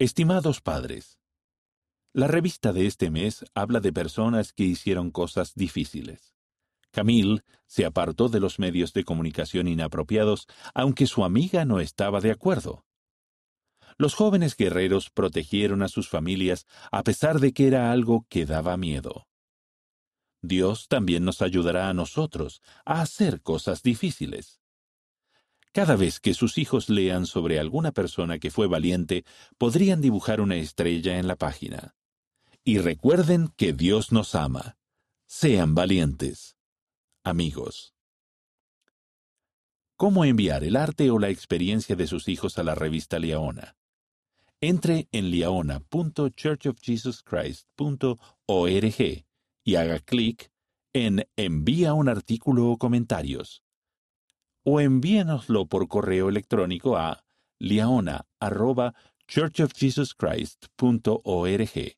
Estimados padres, la revista de este mes habla de personas que hicieron cosas difíciles. Camille se apartó de los medios de comunicación inapropiados, aunque su amiga no estaba de acuerdo. Los jóvenes guerreros protegieron a sus familias a pesar de que era algo que daba miedo. Dios también nos ayudará a nosotros a hacer cosas difíciles. Cada vez que sus hijos lean sobre alguna persona que fue valiente, podrían dibujar una estrella en la página. Y recuerden que Dios nos ama. Sean valientes. Amigos. ¿Cómo enviar el arte o la experiencia de sus hijos a la revista Leona? Entre en leona.churchofjesuschrist.org y haga clic en Envía un artículo o comentarios. O envíenoslo por correo electrónico a liaona.churchofjesuschrist.org,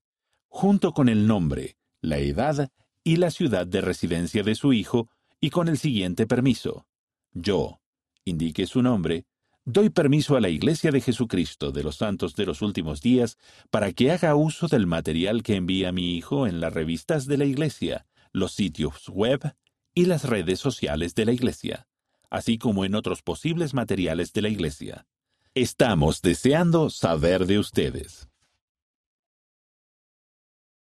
junto con el nombre, la edad y la ciudad de residencia de su hijo y con el siguiente permiso. Yo, indique su nombre, doy permiso a la Iglesia de Jesucristo de los Santos de los Últimos Días para que haga uso del material que envía mi hijo en las revistas de la Iglesia, los sitios web y las redes sociales de la Iglesia, así como en otros posibles materiales de la Iglesia. Estamos deseando saber de ustedes.